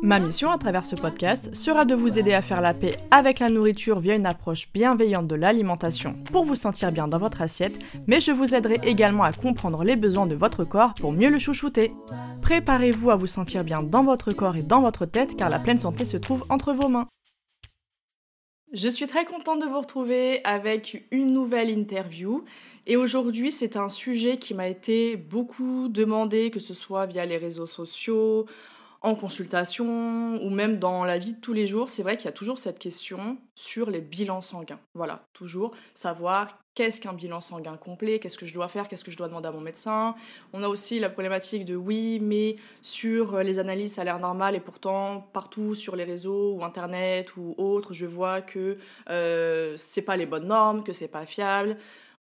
Ma mission à travers ce podcast sera de vous aider à faire la paix avec la nourriture via une approche bienveillante de l'alimentation pour vous sentir bien dans votre assiette, mais je vous aiderai également à comprendre les besoins de votre corps pour mieux le chouchouter. Préparez-vous à vous sentir bien dans votre corps et dans votre tête car la pleine santé se trouve entre vos mains. Je suis très contente de vous retrouver avec une nouvelle interview. Et aujourd'hui, c'est un sujet qui m'a été beaucoup demandé, que ce soit via les réseaux sociaux, en consultation ou même dans la vie de tous les jours. C'est vrai qu'il y a toujours cette question sur les bilans sanguins. Voilà, toujours savoir qu'est-ce qu'un bilan sanguin complet, qu'est-ce que je dois faire, qu'est-ce que je dois demander à mon médecin. On a aussi la problématique de oui, mais sur les analyses, ça a l'air normal et pourtant partout sur les réseaux ou internet ou autres, je vois que euh, c'est pas les bonnes normes, que c'est pas fiable.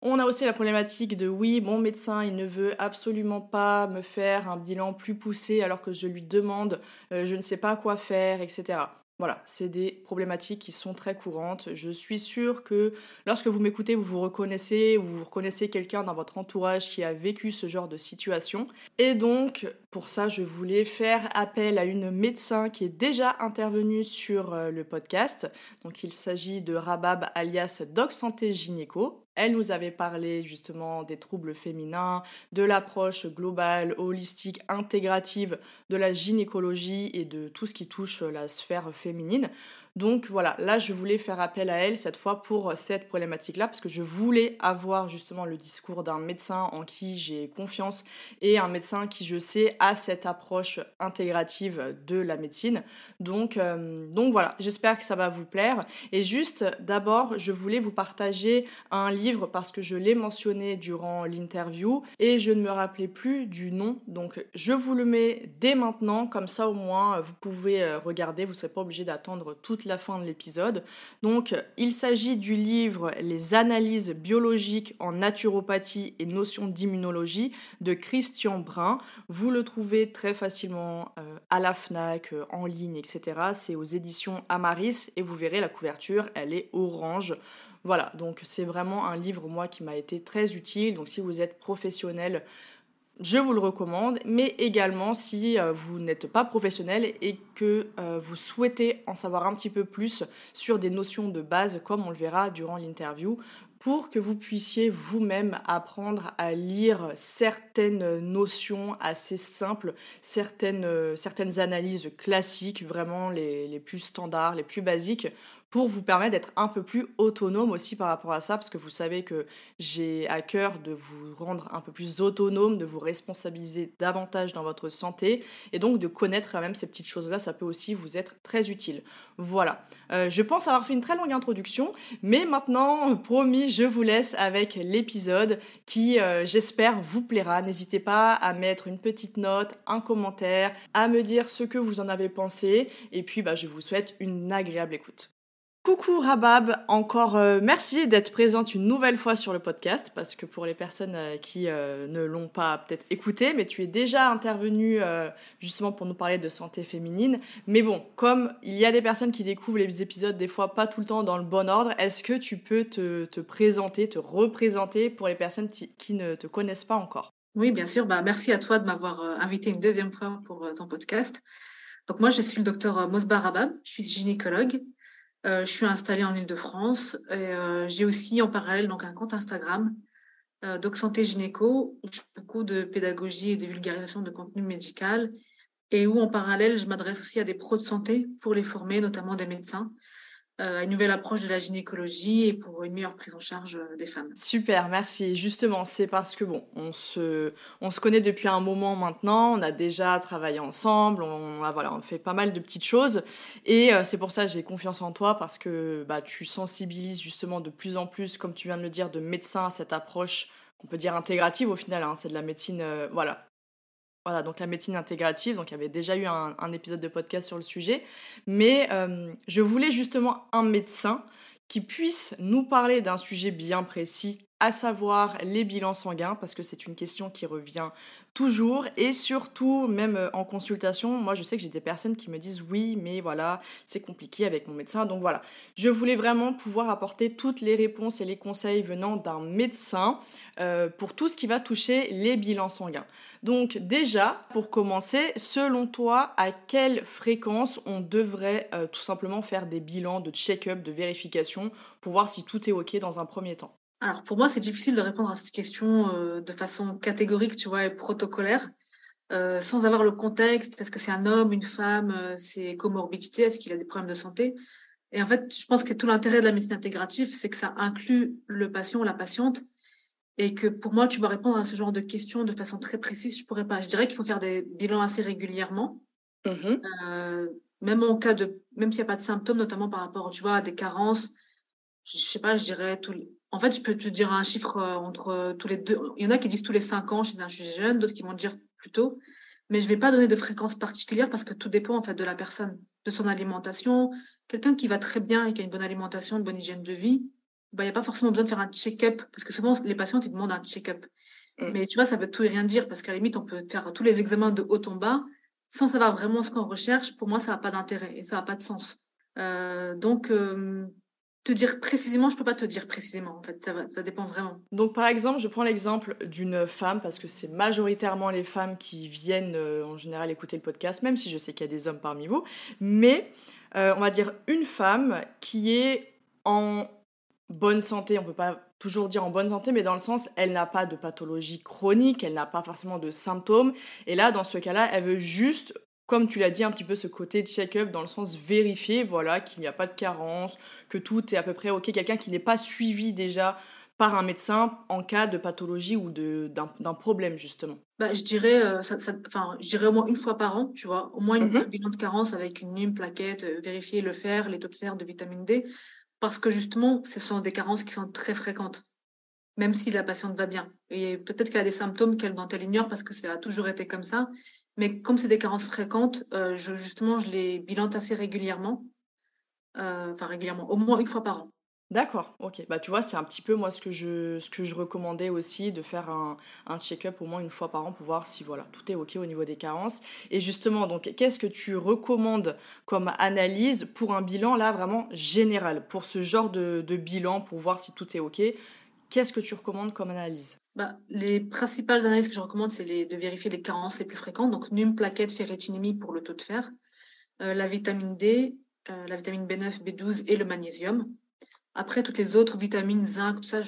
On a aussi la problématique de oui, mon médecin, il ne veut absolument pas me faire un bilan plus poussé alors que je lui demande, euh, je ne sais pas quoi faire, etc. Voilà, c'est des problématiques qui sont très courantes. Je suis sûre que lorsque vous m'écoutez, vous vous reconnaissez ou vous reconnaissez quelqu'un dans votre entourage qui a vécu ce genre de situation. Et donc, pour ça, je voulais faire appel à une médecin qui est déjà intervenue sur euh, le podcast. Donc, il s'agit de Rabab alias Doc Santé Gynéco. Elle nous avait parlé justement des troubles féminins, de l'approche globale, holistique, intégrative de la gynécologie et de tout ce qui touche la sphère féminine. Donc voilà, là je voulais faire appel à elle cette fois pour cette problématique-là parce que je voulais avoir justement le discours d'un médecin en qui j'ai confiance et un médecin qui je sais a cette approche intégrative de la médecine. Donc, euh, donc voilà, j'espère que ça va vous plaire. Et juste d'abord, je voulais vous partager un livre parce que je l'ai mentionné durant l'interview et je ne me rappelais plus du nom. Donc je vous le mets dès maintenant, comme ça au moins vous pouvez euh, regarder, vous ne serez pas obligé d'attendre toute la fin de l'épisode. Donc, il s'agit du livre Les analyses biologiques en naturopathie et notions d'immunologie de Christian Brun. Vous le trouvez très facilement euh, à la FNAC, euh, en ligne, etc. C'est aux éditions Amaris et vous verrez la couverture, elle est orange. Voilà, donc c'est vraiment un livre, moi, qui m'a été très utile. Donc si vous êtes professionnel je vous le recommande, mais également si euh, vous n'êtes pas professionnel et que euh, vous souhaitez en savoir un petit peu plus sur des notions de base, comme on le verra durant l'interview, pour que vous puissiez vous-même apprendre à lire certaines notions assez simples, certaines, euh, analyses classiques, vraiment les plus standards, les plus basiques, pour vous permettre d'être un peu plus autonome aussi par rapport à ça, parce que vous savez que j'ai à cœur de vous rendre un peu plus autonome, de vous responsabiliser davantage dans votre santé, et donc de connaître quand même ces petites choses-là, ça peut aussi vous être très utile. Voilà, euh, je pense avoir fait une très longue introduction, mais maintenant, promis, je vous laisse avec l'épisode qui, euh, j'espère, vous plaira. N'hésitez pas à mettre une petite note, un commentaire, à me dire ce que vous en avez pensé, et puis bah, je vous souhaite une agréable écoute. Coucou Rabab, encore euh, merci d'être présente une nouvelle fois sur le podcast parce que pour les personnes euh, qui euh, ne l'ont pas peut-être écouté, mais tu es déjà intervenue justement pour nous parler de santé féminine. Mais bon, comme il y a des personnes qui découvrent les épisodes des fois pas tout le temps dans le bon ordre, est-ce que tu peux te, te, présenter, te représenter pour les personnes qui, ne te connaissent pas encore? Oui, bien sûr. Bah, merci à toi de m'avoir invité une deuxième fois pour ton podcast. Donc moi, je suis le docteur Mosbar Rabab, je suis gynécologue je suis installée en Ile-de-France euh, j'ai aussi en parallèle donc un compte Instagram, euh, Doc Santé Gynéco, où je fais beaucoup de pédagogie et de vulgarisation de contenu médical et où en parallèle je m'adresse aussi à des pros de santé pour les former, notamment des médecins. Euh, une nouvelle approche de la gynécologie et pour une meilleure prise en charge euh, des femmes. Super, merci. Justement, c'est parce que bon, on se, on se connaît depuis un moment maintenant, on a déjà travaillé ensemble, on a, voilà, on fait pas mal de petites choses et euh, c'est pour ça que j'ai confiance en toi parce que bah, tu sensibilises justement de plus en plus, comme tu viens de le dire, de médecins à cette approche qu'on peut dire intégrative au final, hein, c'est de la médecine, voilà, voilà, donc la médecine intégrative, donc il y avait déjà eu un, épisode de podcast sur le sujet, mais euh, je voulais justement un médecin qui puisse nous parler d'un sujet bien précis, à savoir les bilans sanguins, parce que c'est une question qui revient toujours, et surtout, même euh, en consultation, moi je sais que j'ai des personnes qui me disent oui, mais voilà, c'est compliqué avec mon médecin, donc voilà, je voulais vraiment pouvoir apporter toutes les réponses et les conseils venant d'un médecin euh, pour tout ce qui va toucher les bilans sanguins. Donc déjà, pour commencer, selon toi, à quelle fréquence on devrait euh, tout simplement faire des bilans de check-up, de vérification, pour voir si tout est OK dans un premier temps? Alors pour moi, c'est difficile de répondre à cette question euh, de façon catégorique, tu vois, et protocolaire, euh, sans avoir le contexte. Est-ce que c'est un homme, une femme, euh, c'est comorbidité, est-ce qu'il a des problèmes de santé? Et en fait, je pense que tout l'intérêt de la médecine intégrative, c'est que ça inclut le patient ou la patiente, et que pour moi, tu vas répondre à ce genre de questions de façon très précise. Je pourrais pas. Je dirais qu'il faut faire des bilans assez régulièrement, mmh même en cas de, même s'il n'y a pas de symptômes, notamment par rapport, tu vois, à des carences. Je sais pas, je dirais tous les en fait, je peux te dire un chiffre euh, entre euh, tous les deux. Il y en a qui disent tous les cinq ans chez un jeune, d'autres qui vont dire plus tôt. Mais je ne vais pas donner de fréquence particulière parce que tout dépend en fait de la personne, de son alimentation. Quelqu'un qui va très bien et qui a une bonne alimentation, une bonne hygiène de vie, bah, il n'y a pas forcément besoin de faire un check-up parce que souvent les patients ils demandent un check-up. Mm. Mais tu vois, ça veut tout et rien dire parce qu'à la limite, on peut faire tous les examens de haut en bas sans savoir vraiment ce qu'on recherche. Pour moi, ça n'a pas d'intérêt et ça n'a pas de sens. Euh, donc, te dire précisément, je peux pas te dire précisément en fait, ça, ça dépend vraiment. Donc par exemple, je prends l'exemple d'une femme parce que c'est majoritairement les femmes qui viennent euh, en général écouter le podcast, même si je sais qu'il y a des hommes parmi vous, mais euh, on va dire une femme qui est en bonne santé, on peut pas toujours dire en bonne santé, mais dans le sens, elle n'a pas de pathologie chronique, elle n'a pas forcément de symptômes, et là, dans ce cas-là, elle veut juste comme tu l'as dit, un petit peu ce côté de check-up dans le sens vérifier, voilà, qu'il n'y a pas de carence, que tout est à peu près ok. Quelqu'un qui n'est pas suivi déjà par un médecin en cas de pathologie ou d'un problème, justement. Bah, je, dirais, euh, ça, je dirais au moins une fois par an, tu vois, au moins une mmh bilan de carence avec une, une plaquette, euh, vérifier le fer, les taux de fer, de vitamine D, parce que justement, ce sont des carences qui sont très fréquentes, même si la patiente va bien. Et peut-être qu'elle a des symptômes qu'elle dont elle ignore parce que ça a toujours été comme ça, mais comme c'est des carences fréquentes, euh, justement, je les bilante assez régulièrement. Euh, enfin, régulièrement, au moins une fois par an. D'accord, ok. Bah, tu vois, c'est un petit peu moi ce que je, ce que je recommandais aussi, de faire un, un check-up au moins une fois par an pour voir si voilà, tout est ok au niveau des carences. Et justement, donc, qu'est-ce que tu recommandes comme analyse pour un bilan là vraiment général, pour ce genre de bilan, pour voir si tout est ok Qu'est-ce que tu recommandes comme analyse? Bah, Les principales analyses que je recommande, c'est de vérifier les carences les plus fréquentes, donc NUM, plaquette, ferritinémie pour le taux de fer, euh, la vitamine D, euh, la vitamine B9, B12 et le magnésium. Après, toutes les autres vitamines, zinc, tout ça,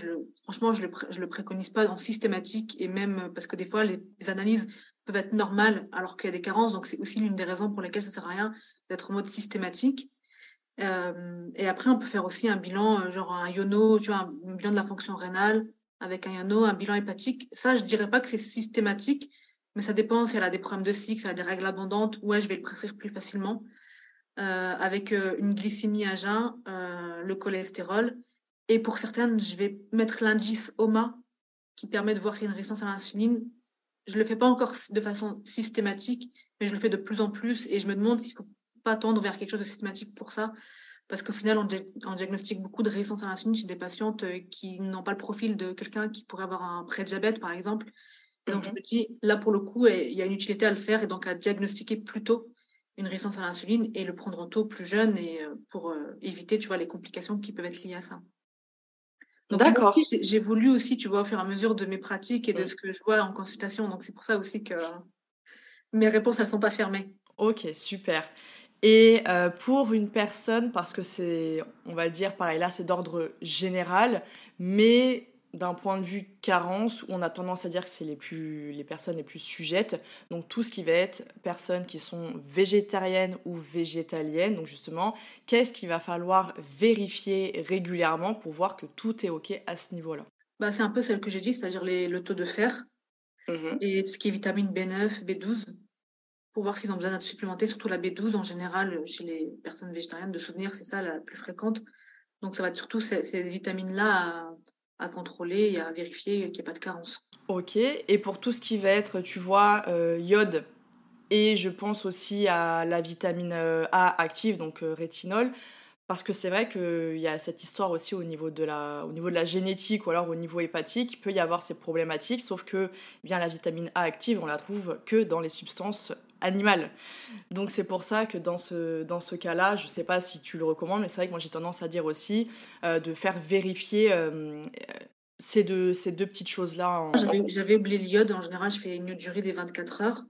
franchement, je ne le, préconise pas en systématique et même parce que des fois, les, analyses peuvent être normales alors qu'il y a des carences. Donc, c'est aussi l'une des raisons pour lesquelles ça ne sert à rien d'être en mode systématique. Euh, et après, on peut faire aussi un bilan, euh, genre un yono, tu vois, un bilan de la fonction rénale avec un un bilan hépatique. Ça, je dirais pas que c'est systématique, mais ça dépend si elle a des problèmes de cycle, si elle a des règles abondantes, ouais, je vais le prescrire plus facilement. Euh, avec une glycémie à jeun, le cholestérol. Et pour certaines, je vais mettre l'indice OMA, qui permet de voir s'il y a une résistance à l'insuline. Je ne le fais pas encore de façon systématique, mais je le fais de plus en plus et je me demande s'il faut pas tendre vers quelque chose de systématique pour ça. Parce qu'au final, on, diagnostique beaucoup de résistance à l'insuline chez des patientes euh, qui n'ont pas le profil de quelqu'un qui pourrait avoir un pré-diabète, par exemple. Et donc, je mhm. me dis, là, pour le coup, il y a une utilité à le faire et donc à diagnostiquer plus tôt une résistance à l'insuline et le prendre en tôt plus jeune et euh, pour euh, éviter, tu vois, les complications qui peuvent être liées à ça. D'accord. J'ai voulu aussi, tu vois, au fur et à mesure de mes pratiques et de ce que je vois en consultation. Donc, c'est pour ça aussi que mes réponses, elles ne sont pas fermées. Ok, super. Et euh, pour une personne, parce que c'est, on va dire, pareil, là c'est d'ordre général, mais d'un point de vue carence, on a tendance à dire que c'est les, plus, les personnes les plus sujettes. Donc tout ce qui va être personnes qui sont végétariennes ou végétaliennes. Donc justement, qu'est-ce qu'il va falloir vérifier régulièrement pour voir que tout est OK à ce niveau-là? Bah, C'est un peu celle que j'ai dit, c'est-à-dire le taux de fer mmh et tout ce qui est vitamine B9, B12 pour voir s'ils ont besoin d'être supplémentés, surtout la B12 en général chez les personnes végétariennes, de souvenir, c'est ça la plus fréquente. Donc ça va être surtout ces, vitamines-là à, contrôler et à vérifier qu'il n'y ait pas de carence. Ok, et pour tout ce qui va être, tu vois, euh, iode, et je pense aussi à la vitamine euh, A active, donc euh, rétinol, parce que c'est vrai qu'il y a cette histoire aussi au niveau, de la, au niveau de la génétique ou alors au niveau hépatique, il peut y avoir ces problématiques, sauf que eh bien la vitamine A active, on la trouve que dans les substances animales. Donc c'est pour ça que dans ce, dans ce cas-là, je ne sais pas si tu le recommandes, mais c'est vrai que moi j'ai tendance à dire aussi euh, de faire vérifier euh, ces, deux, ces deux petites choses-là. J'avais oublié l'iode, en général je fais une durée des 24 heures.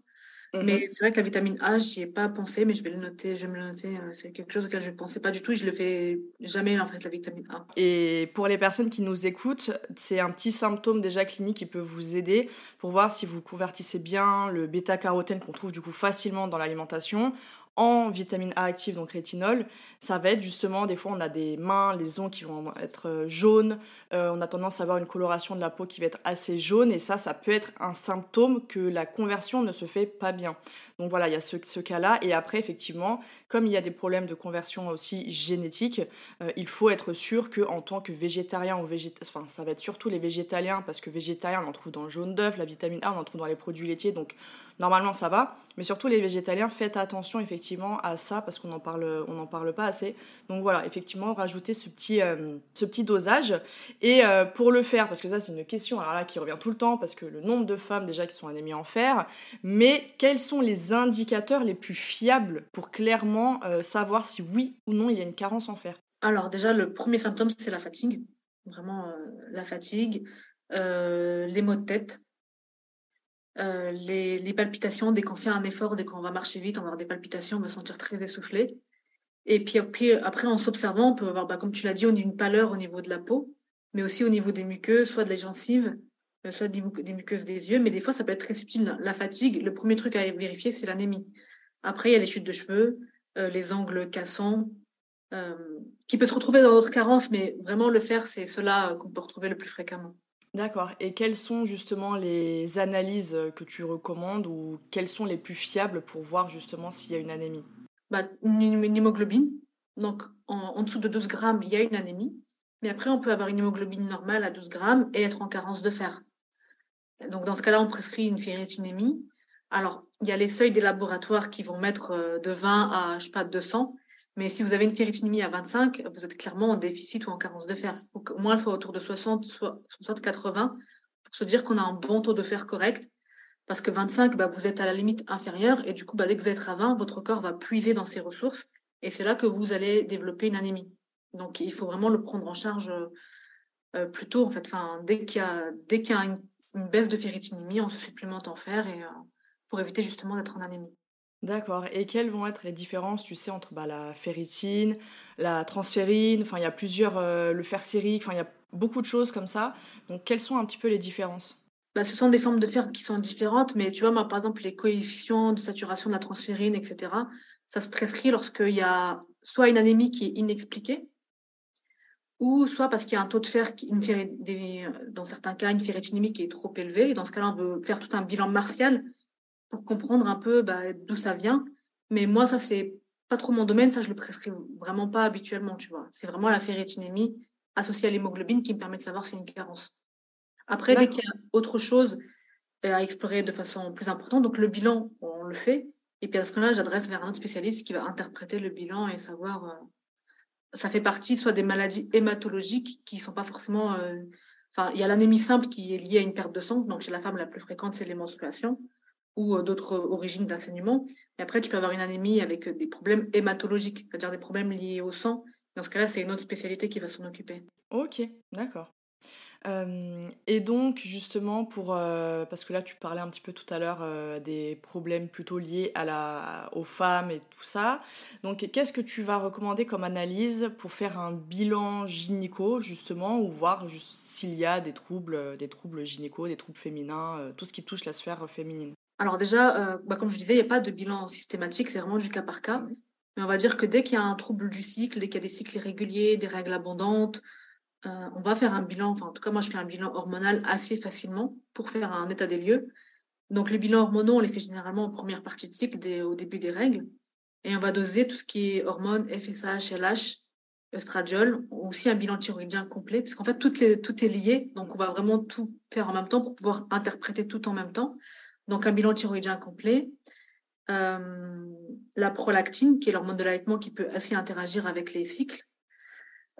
Mais mmh c'est vrai que la vitamine A, j'y ai pas pensé, mais je vais le noter, je vais me le noter. Euh, c'est quelque chose auquel je ne pensais pas du tout et je le fais jamais, en fait, la vitamine A. Et pour les personnes qui nous écoutent, c'est un petit symptôme déjà clinique qui peut vous aider pour voir si vous convertissez bien le bêta-carotène qu'on trouve du coup facilement dans l'alimentation en vitamine A active, donc rétinol, ça va être justement, des fois on a des mains, les ongles qui vont être euh, jaunes, euh, on a tendance à avoir une coloration de la peau qui va être assez jaune, et ça, ça peut être un symptôme que la conversion ne se fait pas bien. Donc voilà, il y a ce, cas-là. Et après, effectivement, comme il y a des problèmes de conversion aussi génétiques, euh, il faut être sûr qu'en tant que végétarien ou végétarien, enfin ça va être surtout les végétaliens, parce que végétarien, on en trouve dans le jaune d'œuf, la vitamine A, on en trouve dans les produits laitiers, donc normalement ça va. Mais surtout les végétaliens, faites attention effectivement à ça, parce qu'on n'en parle, parle pas assez. Donc voilà, effectivement, rajouter ce petit, euh, ce petit dosage. Et euh, pour le faire, parce que ça c'est une question alors là qui revient tout le temps, parce que le nombre de femmes déjà qui sont anémies en fer, mais quels sont les indicateurs les plus fiables pour clairement euh, savoir si oui ou non il y a une carence en fer? Alors déjà, le premier symptôme, c'est la fatigue. Vraiment la fatigue, les maux de tête, les, palpitations. Dès qu'on fait un effort, dès qu'on va marcher vite, on va avoir des palpitations, on va se sentir très essoufflé. Et puis, après, en s'observant, on peut avoir, bah, comme tu l'as dit, on a une pâleur au niveau de la peau, mais aussi au niveau des muqueuses, soit de la gencive, euh, soit des, muqueuses des yeux, mais des fois, ça peut être très subtil. La fatigue, le premier truc à vérifier, c'est l'anémie. Après, il y a les chutes de cheveux, euh, les angles cassants, euh, qui peut se retrouver dans d'autres carences, mais vraiment le faire, c'est cela qu'on peut retrouver le plus fréquemment. D'accord. Et quelles sont justement les analyses que tu recommandes ou quelles sont les plus fiables pour voir justement s'il y a une anémie? Bah, une, hémoglobine. Donc, en, dessous de 12 grammes, il y a une anémie. Mais après, on peut avoir une hémoglobine normale à 12 grammes et être en carence de fer. Donc, dans ce cas-là, on prescrit une ferritinémie. Alors, il y a les seuils des laboratoires qui vont mettre euh, de 20 à, je sais pas, 200. Mais si vous avez une ferritinémie à 25, vous êtes clairement en déficit ou en carence de fer. Il faut qu'au moins elle soit autour de 60, 60, 80 pour se dire qu'on a un bon taux de fer correct. Parce que 25, bah, vous êtes à la limite inférieure et du coup, bah, dès que vous êtes à 20, votre corps va puiser dans ses ressources et c'est là que vous allez développer une anémie. Donc, il faut vraiment le prendre en charge euh, euh, plus tôt. En fait, dès qu'il y a, une baisse de ferritinémie, on se supplémente en fer et, euh, pour éviter justement d'être en anémie. D'accord. Et quelles vont être les différences, tu sais, entre bah, la ferritine, la transférine, enfin il y a plusieurs, euh, le fer sérique, enfin il y a beaucoup de choses comme ça. Donc quelles sont un petit peu les différences? Bah, Ce sont des formes de fer qui sont différentes, mais tu vois, par exemple, les coefficients de saturation de la transférine, etc., ça se prescrit lorsqu'il y a soit une anémie qui est inexpliquée, ou soit parce qu'il y a un taux de fer, une dans certains cas, une ferritinémie qui est trop élevée. dans ce cas-là, on veut faire tout un bilan martial pour comprendre un peu bah, d'où ça vient. Mais moi, ça, c'est pas trop mon domaine. Ça, je le prescris vraiment pas habituellement, tu vois. C'est vraiment la ferritinémie associée à l'hémoglobine qui me permet de savoir si c'est une carence. Après, dès qu'il y a autre chose euh, à explorer de façon plus importante, donc le bilan, on le fait. Et puis à ce moment-là, j'adresse vers un autre spécialiste qui va interpréter le bilan et savoir euh, ça fait partie soit des maladies hématologiques qui sont pas forcément. Euh, enfin, il y a l'anémie simple qui est liée à une perte de sang. Donc, chez la femme, la plus fréquente, c'est les menstruations ou euh, d'autres origines d'enseignement. Et après, tu peux avoir une anémie avec des problèmes hématologiques, c'est-à-dire des problèmes liés au sang. Dans ce cas-là, c'est une autre spécialité qui va s'en occuper. Ok, d'accord. et donc, justement, pour, parce que là, tu parlais un petit peu tout à l'heure des problèmes plutôt liés à la, aux femmes et tout ça. Donc, qu'est-ce que tu vas recommander comme analyse pour faire un bilan gynéco, justement, ou voir s'il y a des troubles, des troubles gynéco, des troubles féminins, tout ce qui touche la sphère féminine? Alors, déjà, bah, comme je disais, il n'y a pas de bilan systématique, c'est vraiment du cas par cas. Mais on va dire que dès qu'il y a un trouble du cycle, dès qu'il y a des cycles irréguliers, des règles abondantes, euh, on va faire un bilan, enfin en tout cas moi je fais un bilan hormonal assez facilement pour faire un état des lieux. Donc les bilans hormonaux, on les fait généralement en première partie de cycle, au début des règles. Et on va doser tout ce qui est hormones, FSH, LH, estradiol, aussi un bilan thyroïdien complet, puisqu'en fait tout est lié, donc on va vraiment tout faire en même temps pour pouvoir interpréter tout en même temps. Donc un bilan thyroïdien complet. Euh, la prolactine, qui est l'hormone de l'allaitement qui peut assez interagir avec les cycles.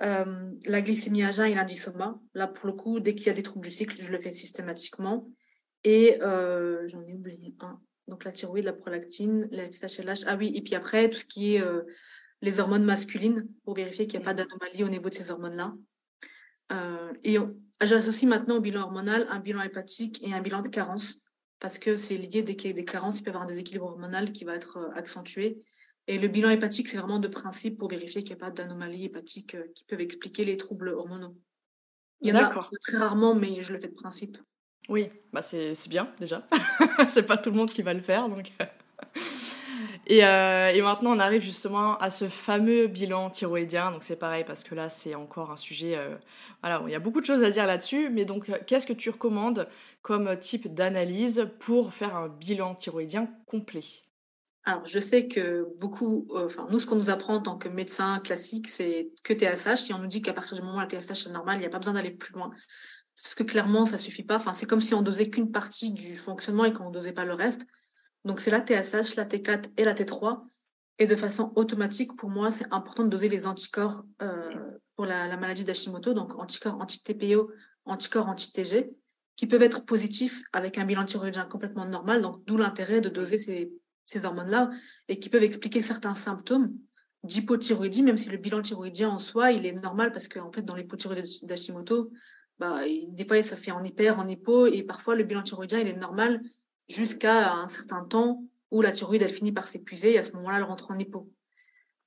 Euh, la glycémie à jeun et l'indisoma. Là, pour le coup, dès qu'il y a des troubles du cycle, je le fais systématiquement. Et euh, j'en ai oublié un. Donc la thyroïde, la prolactine, la FSH, Ah oui, et puis après, tout ce qui est les hormones masculines, pour vérifier qu'il n'y a pas d'anomalie au niveau de ces hormones-là. et j'associe maintenant au bilan hormonal un bilan hépatique et un bilan de carence, parce que c'est lié, dès qu'il y a des carences, il peut y avoir un déséquilibre hormonal qui va être accentué. Et le bilan hépatique, c'est vraiment de principe pour vérifier qu'il n'y a pas d'anomalies hépatiques euh, qui peuvent expliquer les troubles hormonaux. Il y en a très rarement, mais je le fais de principe. Oui, bah c'est bien déjà. c'est pas tout le monde qui va le faire. Donc... et, euh, et, maintenant, on arrive justement à ce fameux bilan thyroïdien. Donc c'est pareil parce que là, c'est encore un sujet. Euh, voilà, il y a beaucoup de choses à dire là-dessus. Mais donc, qu'est-ce que tu recommandes comme type d'analyse pour faire un bilan thyroïdien complet? Alors, je sais que beaucoup, euh, enfin, nous, ce qu'on nous apprend en tant que médecin classique, c'est que TSH, et on nous dit qu'à partir du moment où la TSH est normale, il n'y a pas besoin d'aller plus loin. Sauf que clairement, ça suffit pas. Enfin, c'est comme si on dosait qu'une partie du fonctionnement et qu'on dosait pas le reste. Donc, c'est la TSH, la T4 et la T3. Et de façon automatique, pour moi, c'est important de doser les anticorps euh, pour la, la maladie d'Hashimoto, donc anticorps anti-TPO, anticorps anti-TG, qui peuvent être positifs avec un bilan thyroïdien complètement normal. Donc, d'où l'intérêt de doser ces hormones-là, et qui peuvent expliquer certains symptômes d'hypothyroïdie, même si le bilan thyroïdien en soi, il est normal parce qu'en en fait, dans l'hypothyroïdie d'Hashimoto, bah, des fois, ça fait en hyper, en hypo, et parfois, le bilan thyroïdien, il est normal jusqu'à un certain temps où la thyroïde, elle finit par s'épuiser, et à ce moment-là, elle rentre en hypo.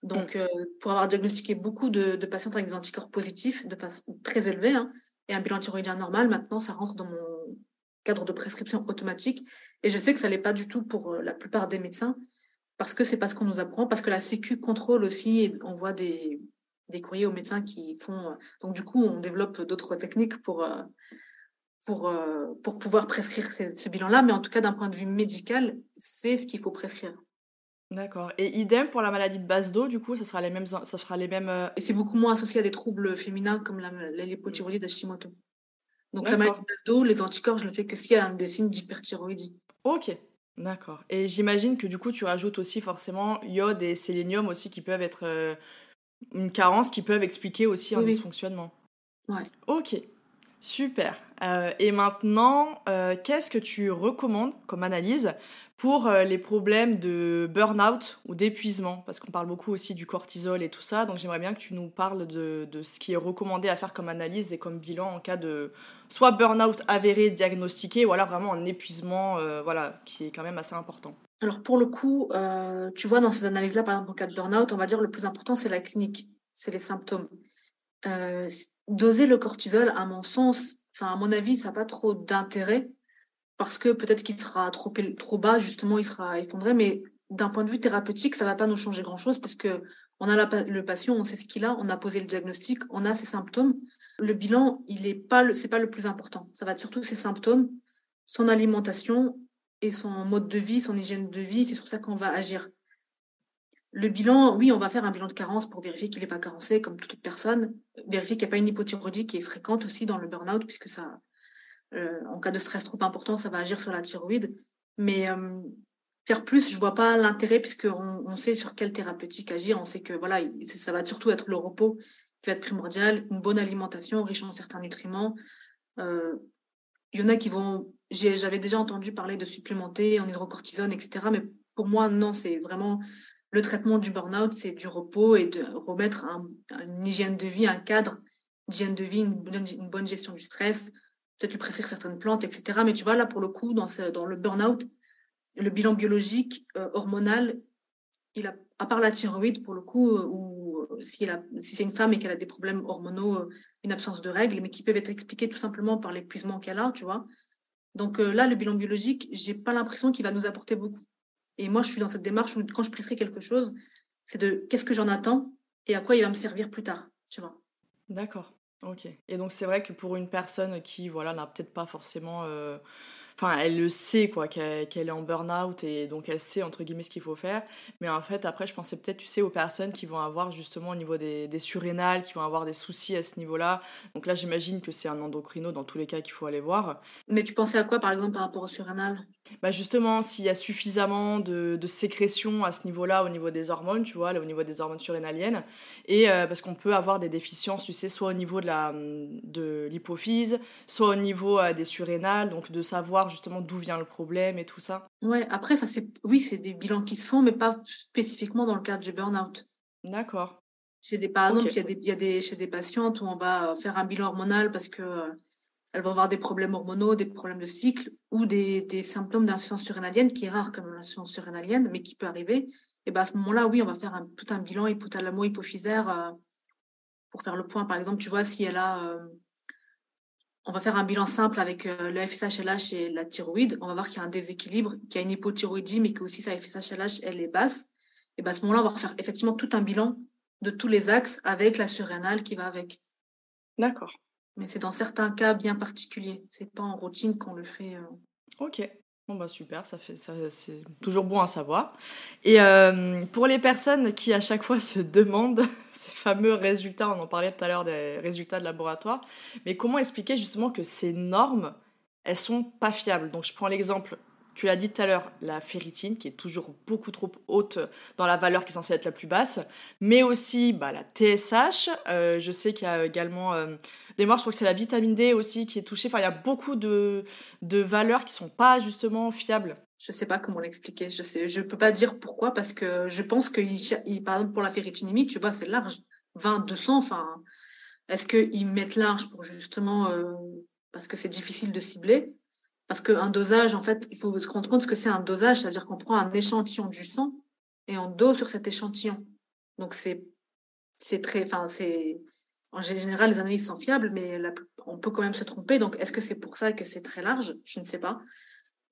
Donc, mm. euh, pour avoir diagnostiqué beaucoup de, de, patients avec des anticorps positifs de façon très élevée, hein, et un bilan thyroïdien normal, maintenant, ça rentre dans mon cadre de prescription automatique. Et je sais que ça l'est pas du tout pour euh, la plupart des médecins, parce que c'est pas ce qu'on nous apprend, parce que la Sécu contrôle aussi, et on voit des, des courriers aux médecins qui font. Euh, donc, du coup, on développe d'autres techniques pour, euh, pour, pour pouvoir prescrire ce, bilan-là. Mais en tout cas, d'un point de vue médical, c'est ce qu'il faut prescrire. D'accord. Et idem pour la maladie de base d'eau, du coup, ça sera les mêmes. Ça sera les mêmes Et c'est beaucoup moins associé à des troubles féminins comme l'hypothyroïdie d'Hashimoto. Donc, la maladie de base d'eau, les anticorps, je ne le fais que s'il y a des signes d'hyperthyroïdie. Ok, d'accord. Et j'imagine que du coup, tu rajoutes aussi forcément iode et sélénium aussi qui peuvent être euh, une carence, qui peuvent expliquer aussi un dysfonctionnement. Ouais. Ok, super. Euh, et maintenant, euh, qu'est-ce que tu recommandes comme analyse pour euh, les problèmes de burn-out ou d'épuisement? Parce qu'on parle beaucoup aussi du cortisol et tout ça. Donc j'aimerais bien que tu nous parles de, de, ce qui est recommandé à faire comme analyse et comme bilan en cas de soit burn-out avéré, diagnostiqué, ou alors vraiment un épuisement voilà, qui est quand même assez important. Alors pour le coup, tu vois, dans ces analyses-là, par exemple en cas de burn-out, on va dire le plus important, c'est la clinique, c'est les symptômes. Doser le cortisol, à mon sens, Enfin, à mon avis, ça n'a pas trop d'intérêt parce que peut-être qu'il sera trop, bas, justement, il sera effondré. Mais d'un point de vue thérapeutique, ça ne va pas nous changer grand-chose parce que on a le patient, on sait ce qu'il a, on a posé le diagnostic, on a ses symptômes. Le bilan, il n'est pas, pas le plus important. Ça va être surtout ses symptômes, son alimentation et son mode de vie, son hygiène de vie. C'est sur ça qu'on va agir. Le bilan, oui, on va faire un bilan de carence pour vérifier qu'il n'est pas carencé comme toute personne, vérifier qu'il n'y a pas une hypothyroïdie qui est fréquente aussi dans le burn-out, puisque ça, euh, en cas de stress trop important, ça va agir sur la thyroïde. Mais euh, faire plus, je ne vois pas l'intérêt, puisqu'on on sait sur quelle thérapeutique agir. On sait que voilà, ça va surtout être le repos qui va être primordial, une bonne alimentation riche en certains nutriments. Euh, il y en a qui vont. J'avais déjà entendu parler de supplémenter en hydrocortisone, etc. Mais pour moi, non, c'est vraiment le traitement du burn-out, c'est du repos et de remettre une hygiène de vie, un cadre d'hygiène de vie, une bonne, gestion du stress, peut-être lui prescrire certaines plantes, etc. Mais tu vois, là, pour le coup, dans, le burn-out, le bilan biologique, euh, hormonal, il a, à part la thyroïde, pour le coup, euh, ou si, si c'est une femme et qu'elle a des problèmes hormonaux, une absence de règles, mais qui peuvent être expliqués tout simplement par l'épuisement qu'elle a, tu vois. Donc là, le bilan biologique, j'ai pas l'impression qu'il va nous apporter beaucoup. Et moi, je suis dans cette démarche où quand je prescris quelque chose, c'est de qu'est-ce que j'en attends et à quoi il va me servir plus tard, tu vois. D'accord. Ok. Et donc c'est vrai que pour une personne qui voilà n'a peut-être pas forcément euh, enfin elle le sait quoi qu'elle est en burn-out et donc elle sait entre guillemets ce qu'il faut faire mais en fait après je pensais peut-être tu sais aux personnes qui vont avoir justement au niveau des, des surrénales qui vont avoir des soucis à ce niveau-là donc là j'imagine que c'est un endocrino dans tous les cas qu'il faut aller voir mais tu pensais à quoi par exemple par rapport aux surrénales? Bah justement s'il y a suffisamment de, de sécrétion à ce niveau-là au niveau des hormones tu vois là au niveau des hormones surrénaliennes et euh, parce qu'on peut avoir des déficiences tu sais soit au niveau de la de l'hypophyse soit au niveau euh, des surrénales donc de savoir justement d'où vient le problème et tout ça Ouais, après, ça c'est oui, c'est des bilans qui se font, mais pas spécifiquement dans le cadre du burn-out. D'accord. Chez des, par exemple, il y a des, il y a des, chez des patientes où on va faire un bilan hormonal parce que euh, elles vont avoir des problèmes hormonaux, des problèmes de cycle ou des, symptômes d'insuffisance surrénalienne, qui est rare comme l'insuffisance surrénalienne, mais qui peut arriver. Et ben à ce moment-là, oui, on va faire un, tout un bilan hypothalamo-hypophysaire euh, pour faire le point. Par exemple, tu vois, si elle a euh, on va faire un bilan simple avec euh, le FSH-LH et la thyroïde. On va voir qu'il y a un déséquilibre, qu'il y a une hypothyroïdie, mais que aussi sa FSH-LH, elle est basse. Et ben, à ce moment-là, on va faire effectivement tout un bilan de tous les axes avec la surrénale qui va avec. D'accord. Mais c'est dans certains cas bien particuliers. C'est pas en routine qu'on le fait. Euh. Ok. Bon bah super, ça fait ça, c'est toujours bon à savoir. Et euh, pour les personnes qui à chaque fois se demandent ces fameux résultats, on en parlait tout à l'heure des résultats de laboratoire, mais comment expliquer justement que ces normes, elles sont pas fiables? Donc je prends l'exemple tu l'as dit tout à l'heure, la ferritine, qui est toujours beaucoup trop haute dans la valeur qui est censée être la plus basse, mais aussi bah, la TSH. Euh, je sais qu'il y a également je crois que c'est la vitamine D aussi qui est touchée. Enfin, il y a beaucoup de, de valeurs qui sont pas justement fiables. Je sais pas comment l'expliquer. Je sais, je peux pas dire pourquoi parce que je pense que, par exemple, pour la ferritinémie, tu vois, c'est large. 20, 200, enfin, est-ce qu'ils mettent large pour justement, euh, parce que c'est difficile de cibler? Parce qu'un dosage, en fait, il faut se rendre compte que c'est un dosage, c'est-à-dire qu'on prend un échantillon du sang et on dose sur cet échantillon. Donc, c'est, c'est très, enfin, c'est, en général, les analyses sont fiables, mais on peut quand même se tromper. Donc, est-ce que c'est pour ça que c'est très large? Je ne sais pas.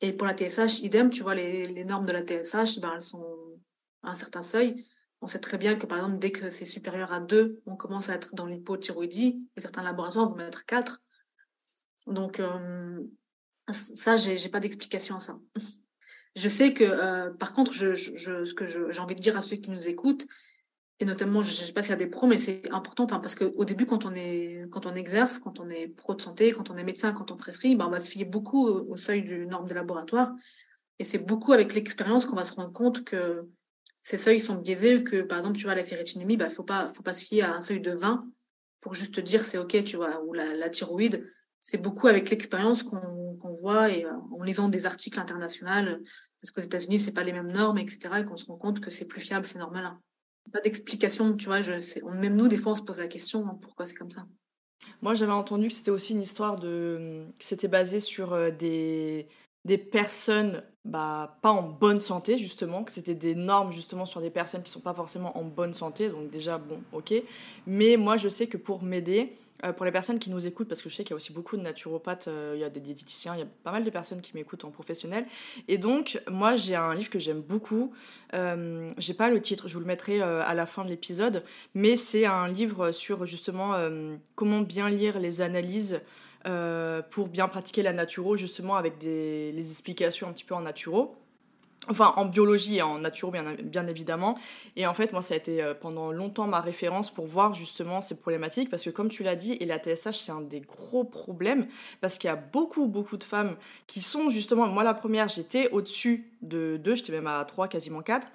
Et pour la TSH, idem, tu vois, les, normes de la TSH, ben, elles sont à un certain seuil. On sait très bien que, par exemple, dès que c'est supérieur à 2, on commence à être dans l'hypothyroïdie, et certains laboratoires vont mettre 4. Donc, euh, ça, j'ai pas d'explication à ça. Je sais que, euh, par contre, je, je, ce que j'ai envie de dire à ceux qui nous écoutent, et notamment, je ne sais pas s'il y a des pros, mais c'est important parce qu'au début, quand on, est, quand on exerce, quand on est pro de santé, quand on est médecin, quand on prescrit, ben, on va se fier beaucoup au, seuil du norme des laboratoires. Et c'est beaucoup avec l'expérience qu'on va se rendre compte que ces seuils sont biaisés, que par exemple, tu vois, la ferritinémie, il ben, ne faut pas, faut pas se fier à un seuil de 20 pour juste dire c'est OK, tu vois, ou la, thyroïde, c'est beaucoup avec l'expérience qu'on voit et euh, en lisant des articles internationaux, parce qu'aux États-Unis, c'est pas les mêmes normes, etc., et qu'on se rend compte que c'est plus fiable ces normes-là. Pas d'explication, tu vois, je, même nous, des fois, on se pose la question hein, pourquoi c'est comme ça. Moi, j'avais entendu que c'était aussi une histoire de. c'était basé sur euh, des, des personnes bah, pas en bonne santé, justement, que c'était des normes, justement, sur des personnes qui sont pas forcément en bonne santé, donc déjà, bon, ok. Mais moi, je sais que pour m'aider, euh, pour les personnes qui nous écoutent, parce que je sais qu'il y a aussi beaucoup de naturopathes, euh, il y a des diététiciens, il y a pas mal de personnes qui m'écoutent en professionnel. Et donc, moi, j'ai un livre que j'aime beaucoup. Euh, j'ai pas le titre, je vous le mettrai euh, à la fin de l'épisode, mais c'est un livre sur justement comment bien lire les analyses. Pour bien pratiquer la naturo, justement avec des, les explications un petit peu en naturo. Enfin, en biologie et en naturo, bien, bien, évidemment. Et en fait, moi, ça a été euh, pendant longtemps ma référence pour voir justement ces problématiques. Parce que, comme tu l'as dit, et la TSH, c'est un des gros problèmes. Parce qu'il y a beaucoup, beaucoup de femmes qui sont justement. Moi, la première, j'étais au-dessus de 2, j'étais même à 3, quasiment 4.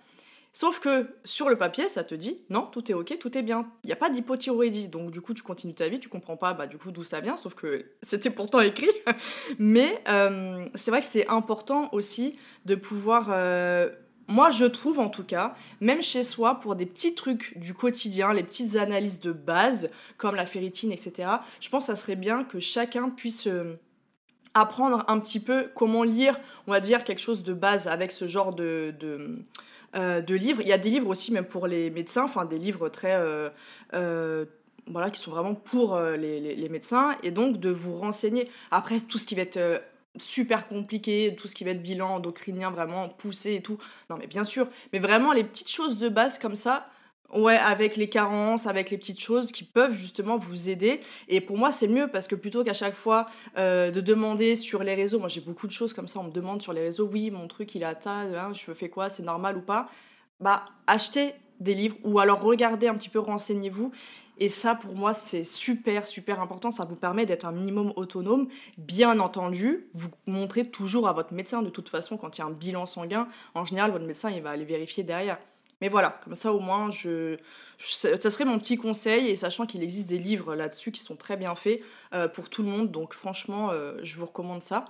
Sauf que sur le papier, ça te dit non, tout est ok, tout est bien. Il n'y a pas d'hypothyroïdie, donc du coup tu continues ta vie, tu comprends pas bah, du coup d'où ça vient, sauf que c'était pourtant écrit. Mais euh, c'est vrai que c'est important aussi de pouvoir. Euh, moi je trouve en tout cas, même chez soi, pour des petits trucs du quotidien, les petites analyses de base, comme la ferritine, etc., je pense que ça serait bien que chacun puisse euh, apprendre un petit peu comment lire, on va dire, quelque chose de base avec ce genre de, de, euh, livres. Il y a des livres aussi, même pour les médecins, enfin des livres très... Euh, voilà, qui sont vraiment pour les, les, médecins, et donc de vous renseigner. Après, tout ce qui va être super compliqué, tout ce qui va être bilan endocrinien vraiment poussé et tout. Non mais bien sûr, mais vraiment les petites choses de base comme ça, ouais, avec les carences, avec les petites choses qui peuvent justement vous aider. Et pour moi c'est mieux parce que plutôt qu'à chaque fois euh, de demander sur les réseaux, moi j'ai beaucoup de choses comme ça, on me demande sur les réseaux, oui mon truc il a ta, hein, je fais quoi, c'est normal ou pas? Bah achetez des livres ou alors regardez un petit peu, renseignez-vous. Et ça, pour moi, c'est super, super important. Ça vous permet d'être un minimum autonome. Bien entendu, vous montrez toujours à votre médecin, de toute façon, quand il y a un bilan sanguin, en général, votre médecin, il va aller vérifier derrière. Mais voilà, comme ça au moins, je, ça serait mon petit conseil, et sachant qu'il existe des livres là-dessus qui sont très bien faits euh, pour tout le monde, donc franchement, euh, je vous recommande ça.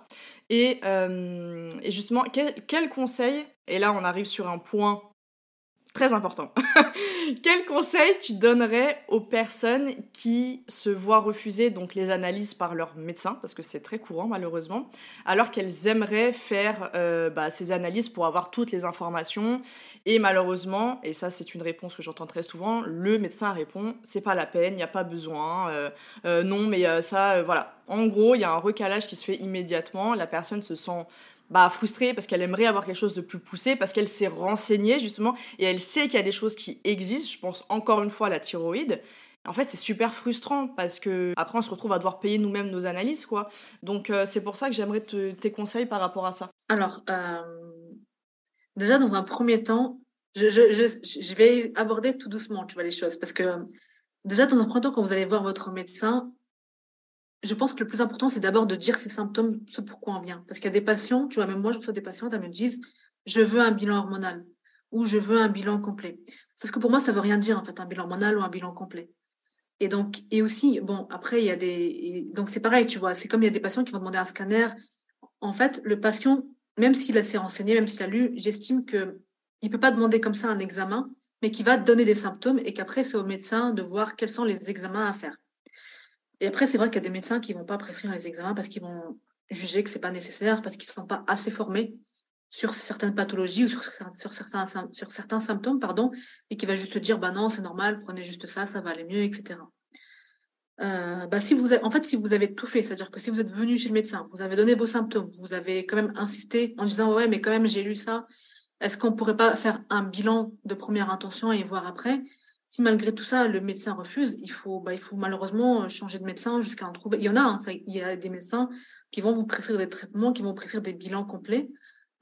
Et, euh, justement, quel conseil, et là on arrive sur un point Très important. Quel conseil tu donnerais aux personnes qui se voient refuser donc les analyses par leur médecin, parce que c'est très courant malheureusement, alors qu'elles aimeraient faire euh, bah, ces analyses pour avoir toutes les informations? Et malheureusement, et ça c'est une réponse que j'entends très souvent, le médecin répond c'est pas la peine, il n'y a pas besoin, euh, euh, non mais ça voilà. En gros, il y a un recalage qui se fait immédiatement, la personne se sent bah, frustrée parce qu'elle aimerait avoir quelque chose de plus poussé, parce qu'elle s'est renseignée justement et elle sait qu'il y a des choses qui existent. Je pense encore une fois à la thyroïde. En fait, c'est super frustrant parce que après on se retrouve à devoir payer nous-mêmes nos analyses, quoi. Donc euh, c'est pour ça que j'aimerais tes conseils par rapport à ça. Alors, euh, déjà dans un premier temps, je, je, je, vais aborder tout doucement, tu vois les choses, parce que déjà dans un premier temps, quand vous allez voir votre médecin, je pense que le plus important, c'est d'abord de dire ses symptômes, ce pourquoi on vient. Parce qu'il y a des patients, tu vois, même moi, je reçois des patientes, elles me disent, je veux un bilan hormonal ou je veux un bilan complet. Sauf que pour moi, ça veut rien dire, en fait, un bilan hormonal ou un bilan complet. Et donc, et aussi, bon, après, il y a des, donc c'est pareil, tu vois, c'est comme il y a des patients qui vont demander un scanner. En fait, le patient, même s'il a s'est renseigné, même s'il a lu, j'estime que il peut pas demander comme ça un examen, mais qui va donner des symptômes et qu'après, c'est au médecin de voir quels sont les examens à faire. Et après, c'est vrai qu'il y a des médecins qui ne vont pas prescrire les examens parce qu'ils vont juger que ce n'est pas nécessaire, parce qu'ils ne sont pas assez formés sur certaines pathologies ou sur, certains, sur certains symptômes, pardon, et qui va juste dire, bah non, c'est normal, prenez juste ça, ça va aller mieux, etc. Euh, bah si vous en fait, si vous avez tout fait, c'est-à-dire que si vous êtes venu chez le médecin, vous avez donné vos symptômes, vous avez quand même insisté en disant, ouais, mais quand même, j'ai lu ça, est-ce qu'on ne pourrait pas faire un bilan de première intention et voir après? Si malgré tout ça, le médecin refuse, il faut, bah, malheureusement changer de médecin jusqu'à en trouver. Il y en a, hein, il y a des médecins qui vont vous prescrire des traitements, qui vont prescrire des bilans complets.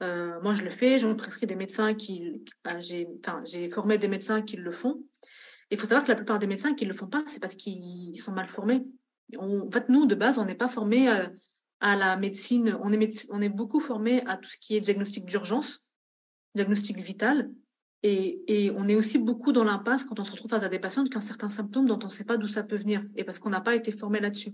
Euh, moi, je le fais, prescris des médecins qui. Bah, j'ai formé des médecins qui le font. Il faut savoir que la plupart des médecins qui ne le font pas, c'est parce qu'ils sont mal formés. en fait, nous, de base, on n'est pas formés à, à, la médecine. On est, on est beaucoup formés à tout ce qui est diagnostic d'urgence, diagnostic vital. Et, on est aussi beaucoup dans l'impasse quand on se retrouve face à des patients qui ont certains symptômes dont on ne sait pas d'où ça peut venir et parce qu'on n'a pas été formé là-dessus.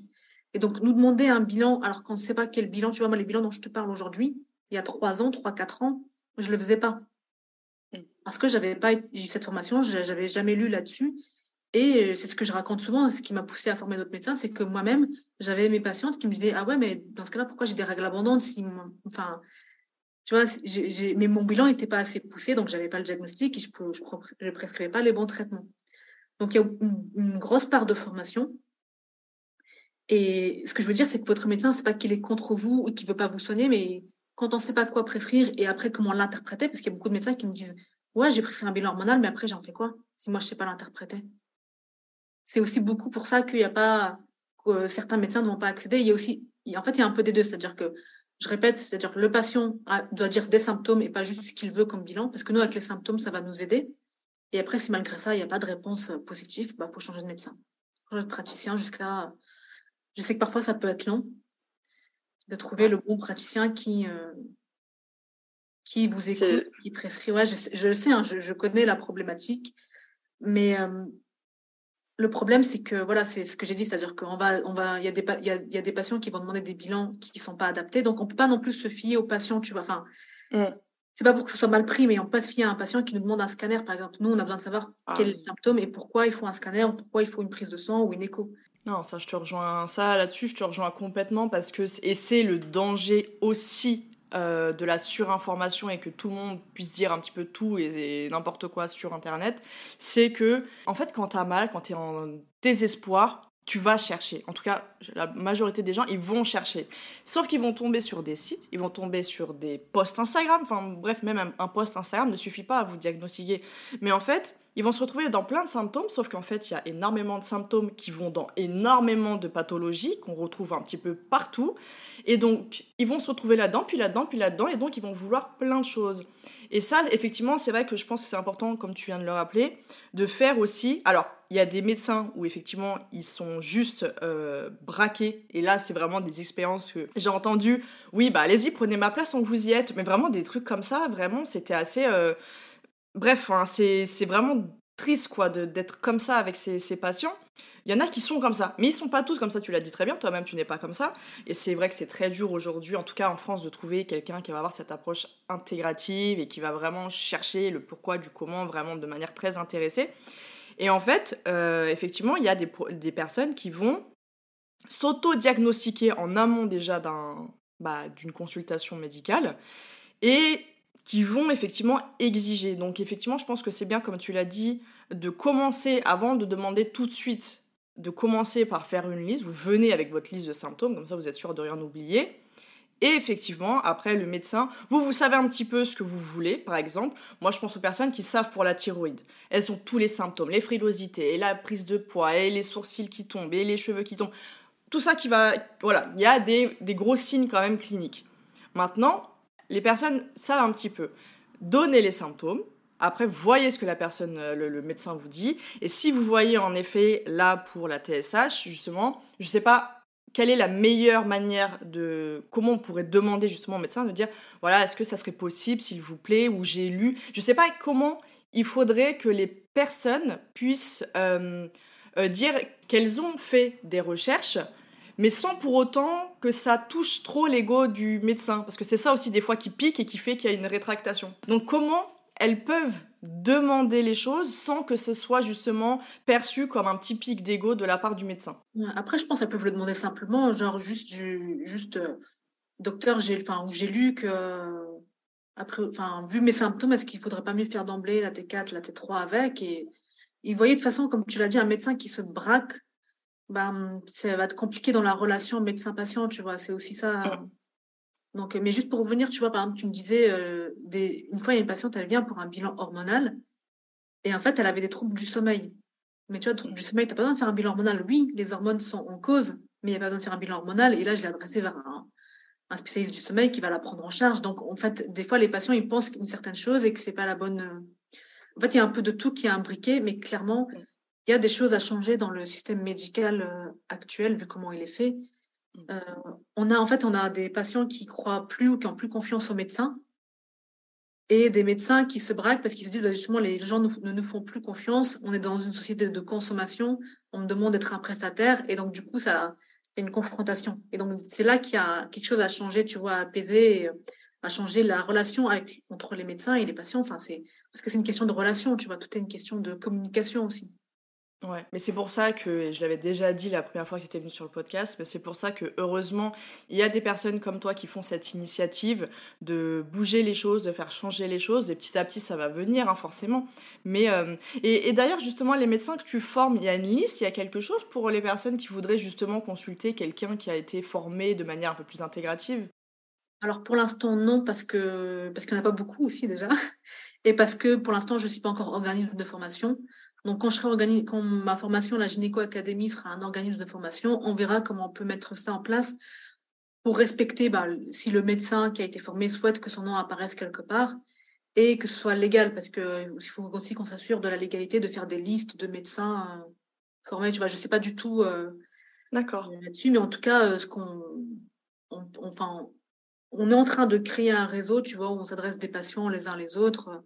Et donc, nous demander un bilan alors qu'on ne sait pas quel bilan, tu vois, moi, les bilans dont je te parle aujourd'hui, il y a trois ans, trois, quatre ans, je ne le faisais pas. Mm. Parce que j'avais pas eu cette formation, je n'avais jamais lu là-dessus. Et c'est ce que je raconte souvent, ce qui m'a poussé à former d'autres médecins, c'est que moi-même, j'avais mes patientes qui me disaient Ah ouais, mais dans ce cas-là, pourquoi j'ai des règles abondantes si, enfin, tu vois, mais mon bilan n'était pas assez poussé, donc j'avais pas le diagnostic et je ne prescrivais pas les bons traitements. Donc il y a une, grosse part de formation. Et ce que je veux dire, c'est que votre médecin, c'est pas qu'il est contre vous ou qu'il veut pas vous soigner, mais quand on ne sait pas quoi prescrire et après comment l'interpréter, parce qu'il y a beaucoup de médecins qui me disent Ouais, j'ai prescrit un bilan hormonal, mais après j'en fais quoi si moi je ne sais pas l'interpréter? C'est aussi beaucoup pour ça qu'il n'y a pas. Que certains médecins ne vont pas accéder. Il y a aussi. En fait, il y a un peu des deux. C'est-à-dire que je répète, c'est-à-dire que le patient doit dire des symptômes et pas juste ce qu'il veut comme bilan, parce que nous, avec les symptômes, ça va nous aider. Et après, si malgré ça, il n'y a pas de réponse positive, il bah, faut changer de médecin, changer de praticien jusqu'à. Je sais que parfois, ça peut être long de trouver le bon praticien qui, euh, qui vous écoute, qui prescrit. Ouais, je, sais, je sais hein, je, connais la problématique, mais euh, le problème, c'est que, voilà, c'est ce que j'ai dit, c'est-à-dire qu'on va, on va, il y, a des, il, y a, y a des patients qui vont demander des bilans qui ne sont pas adaptés, donc on ne peut pas non plus se fier aux patients, tu vois. Enfin, mm. c'est pas pour que ce soit mal pris, mais on peut se fier à un patient qui nous demande un scanner, par exemple. Nous, on a besoin de savoir ah quel est le symptôme et pourquoi il faut un scanner, ou pourquoi il faut une prise de sang ou une écho. Non, ça, je te rejoins. Ça, là-dessus, je te rejoins complètement parce que et c'est le danger aussi euh, de la surinformation et que tout le monde puisse dire un petit peu tout et, n'importe quoi sur Internet, c'est que, en fait, quand t'as mal, quand t'es en désespoir, tu vas chercher. En tout cas, la majorité des gens, ils vont chercher. Sauf qu'ils vont tomber sur des sites, ils vont tomber sur des posts Instagram. Enfin, bref, même un, post Instagram ne suffit pas à vous diagnostiquer. Mais en fait, ils vont se retrouver dans plein de symptômes, sauf qu'en fait, il y a énormément de symptômes qui vont dans énormément de pathologies qu'on retrouve un petit peu partout. Et donc, ils vont se retrouver là-dedans, puis là-dedans, puis là-dedans, et donc ils vont vouloir plein de choses. Et ça, effectivement, c'est vrai que je pense que c'est important, comme tu viens de le rappeler, de faire aussi. Alors, il y a des médecins où effectivement ils sont juste euh, braqués et là c'est vraiment des expériences que j'ai entendues oui bah allez-y prenez ma place on vous y êtes mais vraiment des trucs comme ça vraiment c'était assez euh, bref hein, c'est vraiment triste quoi d'être comme ça avec ces, ces patients il y en a qui sont comme ça, mais ils sont pas tous comme ça, tu l'as dit très bien, toi-même tu n'es pas comme ça. Et c'est vrai que c'est très dur aujourd'hui, en tout cas en France, de trouver quelqu'un qui va avoir cette approche intégrative et qui va vraiment chercher le pourquoi du comment, vraiment de manière très intéressée. Et en fait, euh, effectivement, il y a des, personnes qui vont s'auto-diagnostiquer en amont déjà bah, d'une consultation médicale et qui vont effectivement exiger. Donc effectivement, je pense que c'est bien, comme tu l'as dit, de commencer avant de demander tout de suite, de commencer par faire une liste. Vous venez avec votre liste de symptômes, comme ça vous êtes sûr de rien oublier. Et effectivement, après, le médecin, vous, vous savez un petit peu ce que vous voulez, par exemple. Moi, je pense aux personnes qui savent pour la thyroïde. Elles ont tous les symptômes, les frilosités, et la prise de poids, et les sourcils qui tombent, et les cheveux qui tombent. Tout ça qui va... Voilà, il y a des, gros signes quand même cliniques. Maintenant, les personnes savent un petit peu. donner les symptômes, après, voyez ce que la personne, le, le, médecin vous dit. Et si vous voyez en effet là pour la TSH, justement, je sais pas quelle est la meilleure manière de comment on pourrait demander justement au médecin de dire voilà est-ce que ça serait possible s'il vous plaît ou j'ai lu je sais pas comment il faudrait que les personnes puissent euh, euh, dire qu'elles ont fait des recherches mais sans pour autant que ça touche trop l'ego du médecin. Parce que c'est ça aussi des fois qui pique et qui fait qu'il y a une rétractation. Donc comment elles peuvent demander les choses sans que ce soit justement perçu comme un petit pic d'ego de la part du médecin? Après, je pense qu'elles peuvent le demander simplement, genre juste, juste euh, docteur, j'ai enfin, j'ai lu que, après, enfin, vu mes symptômes, est-ce qu'il ne faudrait pas mieux faire d'emblée la T4, la T3 avec? Et il voyait de toute façon, comme tu l'as dit, un médecin qui se braque, ben, ça va être compliqué dans la relation médecin-patient, tu vois, c'est aussi ça. Donc, mais juste pour revenir, tu vois, par exemple, tu me disais, euh, une fois, il y a une patiente, elle vient pour un bilan hormonal, et en fait, elle avait des troubles du sommeil. Mais tu vois, du sommeil, tu n'as pas besoin de faire un bilan hormonal. Oui, les hormones sont en cause, mais il n'y a pas besoin de faire un bilan hormonal. Et là, je l'ai adressé vers un, spécialiste du sommeil qui va la prendre en charge. Donc, en fait, des fois, les patients, ils pensent une certaine chose et que c'est pas la bonne. Euh, en fait, il y a un peu de tout qui est imbriqué, mais clairement, il y a des choses à changer dans le système médical euh, actuel, vu comment il est fait. Euh, on a en fait on a des patients qui croient plus ou qui ont plus confiance aux médecins et des médecins qui se braquent parce qu'ils se disent bah, justement les gens ne nous font plus confiance, on est dans une société de consommation, on me demande d'être un prestataire et donc du coup ça y a une confrontation. Et donc c'est là qu'il y a quelque chose à changer, tu vois, à apaiser, à changer la relation avec, entre les médecins et les patients. Enfin c'est parce que c'est une question de relation, tu vois, tout est une question de communication aussi. Ouais, mais c'est pour ça que, je l'avais déjà dit la première fois que tu étais venu sur le podcast, mais c'est pour ça que heureusement, il y a des personnes comme toi qui font cette initiative de bouger les choses, de faire changer les choses, et petit à petit ça va venir, hein, forcément. Mais, euh, et, d'ailleurs, justement, les médecins que tu formes, il y a une liste, il y a quelque chose pour les personnes qui voudraient justement consulter quelqu'un qui a été formé de manière un peu plus intégrative? Alors pour l'instant non parce que parce qu'il n'y en a pas beaucoup aussi déjà. Et parce que pour l'instant je ne suis pas encore organisme de formation donc, quand, je serai quand ma formation, la Gynéco Académie, sera un organisme de formation, on verra comment on peut mettre ça en place pour respecter bah, si le médecin qui a été formé souhaite que son nom apparaisse quelque part et que ce soit légal, parce qu'il faut aussi qu'on s'assure de la légalité de faire des listes de médecins euh, formés. Tu vois, je ne sais pas du tout euh, D'accord. là-dessus, mais en tout cas, euh, ce qu'on, enfin, on est en train de créer un réseau, tu vois, où on s'adresse des patients les uns les autres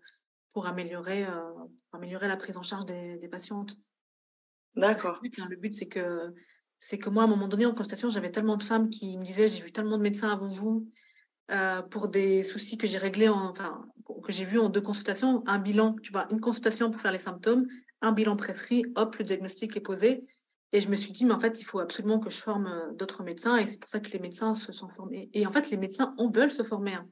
pour améliorer, euh, améliorer la prise en charge des, des patientes. D'accord. Hein. Le but, c'est que, c'est que moi, à un moment donné, en consultation, j'avais tellement de femmes qui me disaient J'ai vu tellement de médecins avant vous, pour des soucis que j'ai réglés, enfin, que j'ai vus en deux consultations. Un bilan, tu vois, une consultation pour faire les symptômes, un bilan prescrit, hop, le diagnostic est posé. Et je me suis dit, mais en fait, il faut absolument que je forme d'autres médecins. Et c'est pour ça que les médecins se sont formés. Et en fait, les médecins, on veut se former. Hein.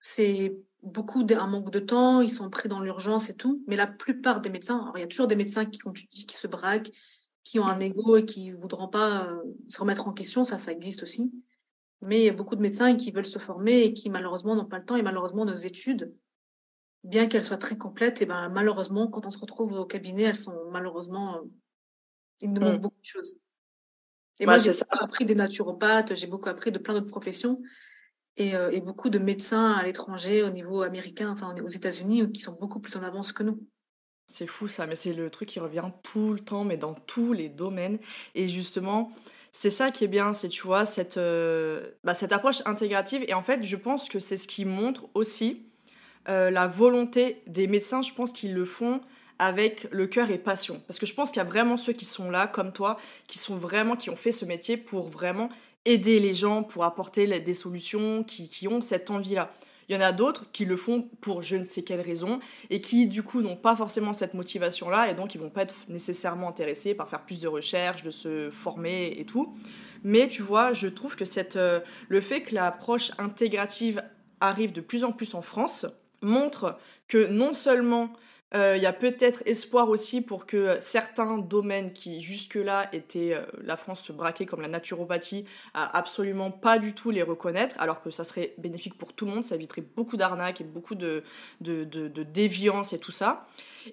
C'est beaucoup d'un manque de temps, ils sont pris dans l'urgence et tout. Mais la plupart des médecins, alors il y a toujours des médecins qui, comme tu dis, qui se braquent, qui ont un ego et qui ne voudront pas euh, se remettre en question, ça, ça existe aussi. Mais il y a beaucoup de médecins qui veulent se former et qui malheureusement n'ont pas le temps. Et malheureusement, nos études, bien qu'elles soient très complètes, et ben malheureusement, quand on se retrouve au cabinet, elles sont malheureusement, euh, il nous manque mmh. beaucoup de choses. Et moi, j'ai appris des naturopathes, j'ai beaucoup appris de plein d'autres professions. Euh, et, beaucoup de médecins à l'étranger, au niveau américain, enfin aux États-Unis, qui sont beaucoup plus en avance que nous. C'est fou ça, mais c'est le truc qui revient tout le temps, mais dans tous les domaines. Et justement, c'est ça qui est bien, c'est tu vois, cette, euh, bah, approche intégrative. Et en fait, je pense que c'est ce qui montre aussi euh, la volonté des médecins, je pense qu'ils le font avec le cœur et passion. Parce que je pense qu'il y a vraiment ceux qui sont là, comme toi, qui sont vraiment, qui ont fait ce métier pour vraiment aider les gens, pour apporter des solutions, qui, ont cette envie-là. Il y en a d'autres qui le font pour je ne sais quelle raison et qui du coup n'ont pas forcément cette motivation-là et donc ils vont pas être nécessairement intéressés par faire plus de recherches, de se former et tout. Mais tu vois, je trouve que euh, le fait que l'approche intégrative arrive de plus en plus en France montre que non seulement euh, il y a peut-être espoir aussi pour que certains domaines qui jusque-là étaient, euh, la France se braquait comme la naturopathie, à absolument pas du tout les reconnaître, alors que ça serait bénéfique pour tout le monde, ça éviterait beaucoup d'arnaques et beaucoup de, de, de, déviance et tout ça.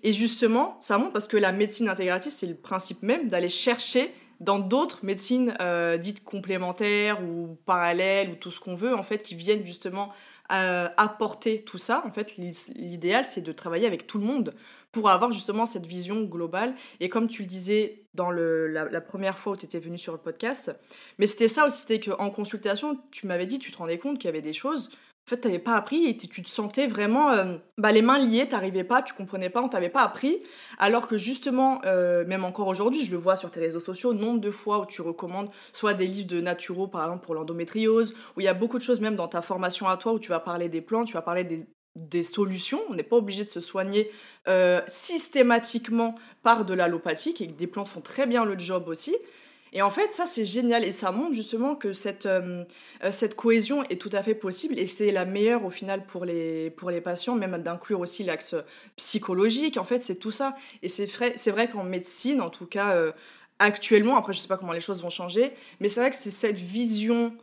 Et justement, ça montre parce que la médecine intégrative, c'est le principe même d'aller chercher dans d'autres médecines euh, dites complémentaires ou parallèles ou tout ce qu'on veut en fait qui viennent justement euh, apporter tout ça. En fait, l'idéal, c'est de travailler avec tout le monde pour avoir justement cette vision globale. Et comme tu le disais dans le, la, première fois où tu étais venu sur le podcast, mais c'était ça aussi, c'était qu'en consultation, tu m'avais dit, tu te rendais compte qu'il y avait des choses en fait, t'avais pas appris et tu te sentais vraiment euh, bah, les mains liées, t'arrivais pas, tu comprenais pas, on t'avait pas appris. Alors que justement, euh, même encore aujourd'hui, je le vois sur tes réseaux sociaux, nombre de fois où tu recommandes soit des livres de naturaux, par exemple pour l'endométriose, où il y a beaucoup de choses même dans ta formation à toi où tu vas parler des plans, tu vas parler des, solutions. On n'est pas obligé de se soigner euh, systématiquement par de l'allopathique et des plantes font très bien le job aussi. Et en fait, ça, c'est génial. Et ça montre justement que cette, euh, euh, cette cohésion est tout à fait possible. Et c'est la meilleure, au final, pour les, pour les patients, même d'inclure aussi l'axe psychologique. En fait, c'est tout ça. Et c'est vrai, vrai qu'en médecine, en tout cas, euh, actuellement, après, je sais pas comment les choses vont changer, mais c'est vrai que c'est cette vision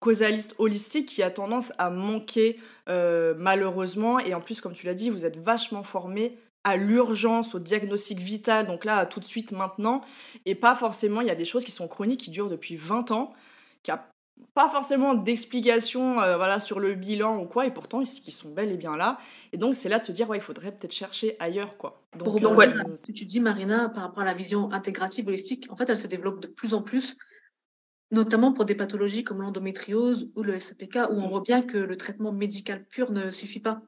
causaliste holistique qui a tendance à manquer malheureusement. Et en plus, comme tu l'as dit, vous êtes vachement formés à l'urgence, au diagnostic vital, donc là, tout de suite, maintenant, et pas forcément, il y a des choses qui sont chroniques, qui durent depuis 20 ans, qui a pas forcément d'explication euh, voilà, sur le bilan ou quoi, et pourtant, qui sont bel et bien là. Et donc, c'est là de se dire, ouais, il faudrait peut-être chercher ailleurs, quoi. Donc, Pour euh, ce que tu dis, Marina, par rapport à la vision intégrative holistique, en fait, elle se développe de plus en plus, notamment pour des pathologies comme l'endométriose ou le SEPK, où on voit bien que le traitement médical pur ne suffit pas.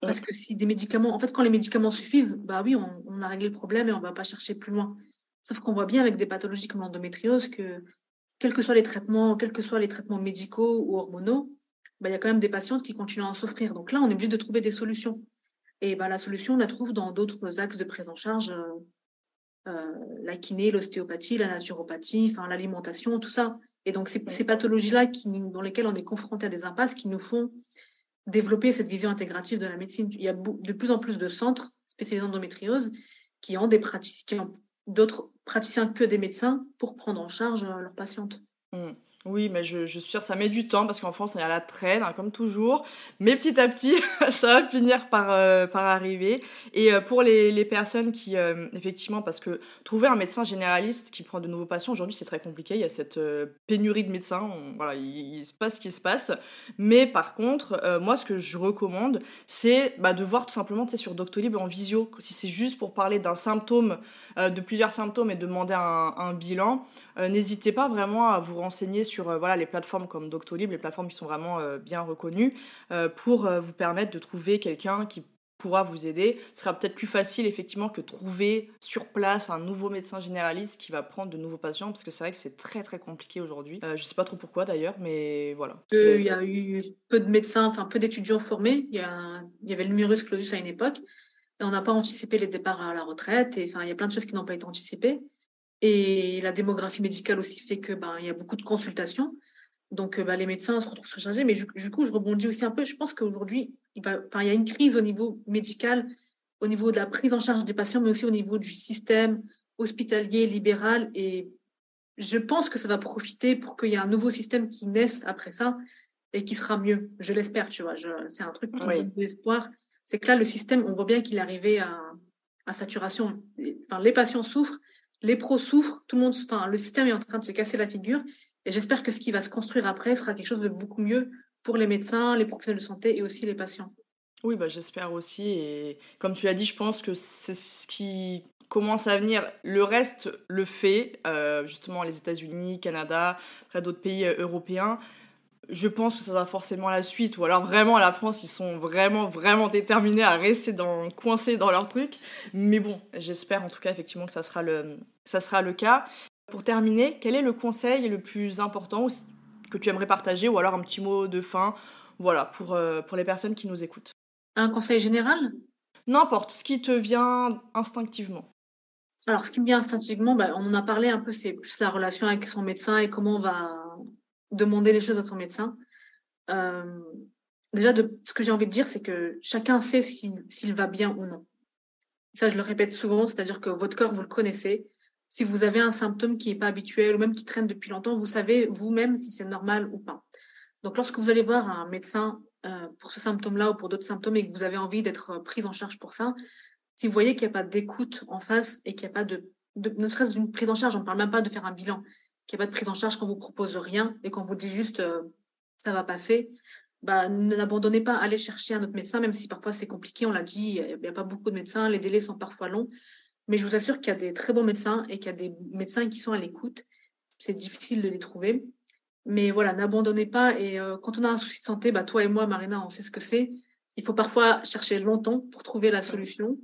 Parce que si des médicaments, en fait, quand les médicaments suffisent, bah oui, on, a réglé le problème et on ne va pas chercher plus loin. Sauf qu'on voit bien avec des pathologies comme l'endométriose que, quels que soient les traitements, quels que soient les traitements médicaux ou hormonaux, bah, il y a quand même des patientes qui continuent à en souffrir. Donc là, on est obligé de trouver des solutions. Et bah, la solution, on la trouve dans d'autres axes de prise en charge, euh, euh, la kiné, l'ostéopathie, la naturopathie, enfin l'alimentation, tout ça. Et donc, ces, ces pathologies-là dans lesquelles on est confronté à des impasses qui nous font développer cette vision intégrative de la médecine. Il y a de plus en plus de centres spécialisés en endométriose qui ont des praticiens, d'autres praticiens que des médecins pour prendre en charge euh, leurs patientes. Mmh. Oui, mais je, suis sûre, ça met du temps parce qu'en France, on est à la traîne, hein, comme toujours. Mais petit à petit, ça va finir par, euh, par arriver. Et euh, pour les, les, personnes qui, euh, effectivement, parce que trouver un médecin généraliste qui prend de nouveaux patients, aujourd'hui, c'est très compliqué. Il y a cette pénurie de médecins. voilà, il, se passe ce qui se passe. Mais par contre, moi, ce que je recommande, c'est bah, de voir tout simplement sur Doctolib en visio. Si c'est juste pour parler d'un symptôme, de plusieurs symptômes et demander un, un bilan, n'hésitez pas vraiment à vous renseigner sur euh, voilà, les plateformes comme Doctolib, les plateformes qui sont vraiment euh, bien reconnues, euh, pour vous permettre de trouver quelqu'un qui pourra vous aider. Ce sera peut-être plus facile effectivement que trouver sur place un nouveau médecin généraliste qui va prendre de nouveaux patients parce que c'est vrai que c'est très très compliqué aujourd'hui. Euh, je sais pas trop pourquoi d'ailleurs, mais voilà. il y a eu peu de médecins, enfin peu d'étudiants formés. Il y, a il y avait le numerus clausus à une époque et on n'a pas anticipé les départs à la retraite. Et enfin, il y a plein de choses qui n'ont pas été anticipées. Et la démographie médicale aussi fait que ben, il y a beaucoup de consultations. Donc, euh, bah, les médecins se retrouvent surchargés. Mais du coup, je rebondis aussi un peu. Je pense qu'aujourd'hui, il, il y a une crise au niveau médical, au niveau de la prise en charge des patients, mais aussi au niveau du système hospitalier, libéral. Et je pense que ça va profiter pour qu'il y ait un nouveau système qui naisse après ça et qui sera mieux. Je l'espère, tu vois. C'est un truc qui me donne de l'espoir. C'est que là, le système, on voit bien qu'il est arrivé à, à saturation. Enfin, les patients souffrent, les pros souffrent, tout le monde, enfin, le système est en train de se casser la figure. Et j'espère que ce qui va se construire après sera quelque chose de beaucoup mieux pour les médecins, les professionnels de santé et aussi les patients. Oui, bah, j'espère aussi. Et comme tu l'as dit, je pense que c'est ce qui commence à venir. Le reste le fait, euh, justement les États-Unis, Canada, après d'autres pays euh, européens. Je pense que ça sera forcément la suite. Ou alors vraiment à la France, ils sont vraiment, vraiment déterminés à rester dans, coincés dans leur truc. Mais bon, j'espère en tout cas effectivement que ça sera le, ça sera le cas. Pour terminer, quel est le conseil le plus important que tu aimerais partager ou alors un petit mot de fin voilà, pour, euh, pour les personnes qui nous écoutent? Un conseil général? N'importe, ce qui te vient instinctivement. Alors, ce qui me vient instinctivement, bah, on en a parlé un peu, c'est plus la relation avec son médecin et comment on va demander les choses à son médecin. Euh, déjà, ce que j'ai envie de dire, c'est que chacun sait s'il va bien ou non. Ça, je le répète souvent, c'est-à-dire que votre corps, vous le connaissez si vous avez un symptôme qui n'est pas habituel ou même qui traîne depuis longtemps, vous savez vous-même si c'est normal ou pas. Donc, lorsque vous allez voir un médecin euh, pour ce symptôme-là ou pour d'autres symptômes et que vous avez envie d'être euh, prise en charge pour ça, si vous voyez qu'il n'y a pas d'écoute en face et qu'il n'y a pas de, ne serait-ce d'une prise en charge, on ne parle même pas de faire un bilan, qu'il n'y a pas de prise en charge quand vous propose rien et qu'on vous dit juste euh, ça va passer, bah, n'abandonnez pas, allez chercher un autre médecin, même si parfois c'est compliqué, on l'a dit, il n'y a pas beaucoup de médecins, les délais sont parfois longs. Mais je vous assure qu'il y a des très bons médecins et qu'il y a des médecins qui sont à l'écoute. C'est difficile de les trouver. Mais voilà, n'abandonnez pas. Et euh, quand on a un souci de santé, bah, toi et moi, Marina, on sait ce que c'est. Il faut parfois chercher longtemps pour trouver la solution.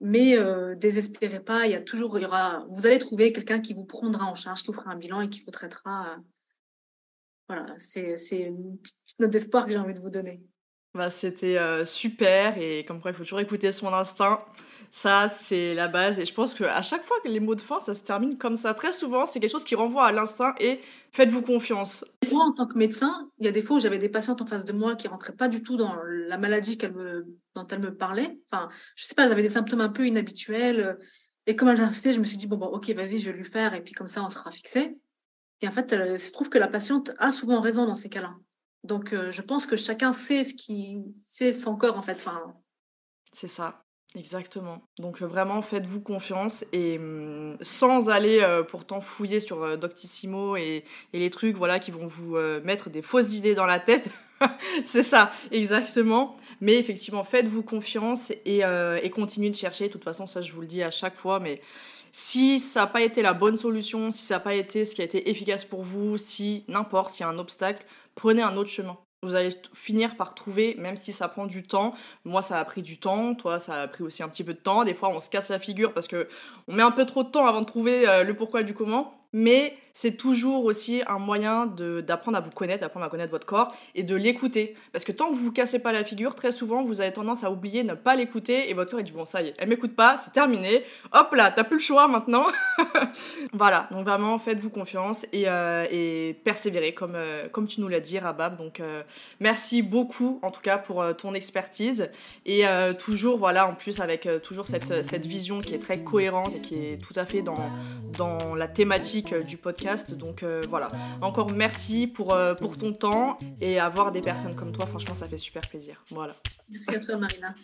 Mais euh, désespérez pas, il y a toujours, il y aura, vous allez trouver quelqu'un qui vous prendra en charge, qui vous fera un bilan et qui vous traitera. Euh, voilà, c'est une petite note d'espoir que j'ai envie de vous donner. Bah, C'était super et comme quoi il faut toujours écouter son instinct. Ça, c'est la base. Et je pense qu'à chaque fois que les mots de fin, ça se termine comme ça. Très souvent, c'est quelque chose qui renvoie à l'instinct et faites-vous confiance. Moi, en tant que médecin, il y a des fois où j'avais des patientes en face de moi qui rentraient pas du tout dans la maladie me, dont elles me parlaient. Enfin, je sais pas, elles avaient des symptômes un peu inhabituels. Et comme elles insistaient, je me suis dit, bon, bon ok, vas-y, je vais lui faire. Et puis comme ça, on sera fixé. Et en fait, il se trouve que la patiente a souvent raison dans ces cas-là. Donc, euh, je pense que chacun sait ce qui, sait son corps, en fait. Enfin, c'est ça. Exactement. Donc euh, vraiment, faites-vous confiance et hum, sans aller euh, pourtant fouiller sur euh, Doctissimo et, et, les trucs voilà qui vont vous mettre des fausses idées dans la tête. c'est ça, exactement. Mais effectivement, faites-vous confiance et, et continuez de chercher. De toute façon, ça je vous le dis à chaque fois, mais si ça n'a pas été la bonne solution, si ça n'a pas été ce qui a été efficace pour vous, si n'importe, il y a un obstacle, prenez un autre chemin. Vous allez finir par trouver, même si ça prend du temps. Moi, ça a pris du temps. Toi, ça a pris aussi un petit peu de temps. Des fois, on se casse la figure parce que on met un peu trop de temps avant de trouver euh, le pourquoi du comment mais c'est toujours aussi un moyen d'apprendre à vous connaître, d'apprendre à connaître votre corps et de l'écouter. Parce que tant que vous vous cassez pas la figure, très souvent, vous avez tendance à oublier, ne pas l'écouter et votre corps il dit bon ça y est, elle m'écoute pas, c'est terminé. Hop là, t'as plus le choix maintenant. voilà, donc vraiment faites-vous confiance et, euh, persévérez comme, euh, comme tu nous l'as dit Rabab. Donc euh, merci beaucoup en tout cas pour ton expertise et toujours voilà en plus avec toujours cette, cette vision qui est très cohérente et qui est tout à fait dans, dans la thématique euh, du podcast. Donc voilà, encore merci pour, pour ton temps et avoir des personnes comme toi, franchement, ça fait super plaisir. Voilà. Merci à toi, Marina.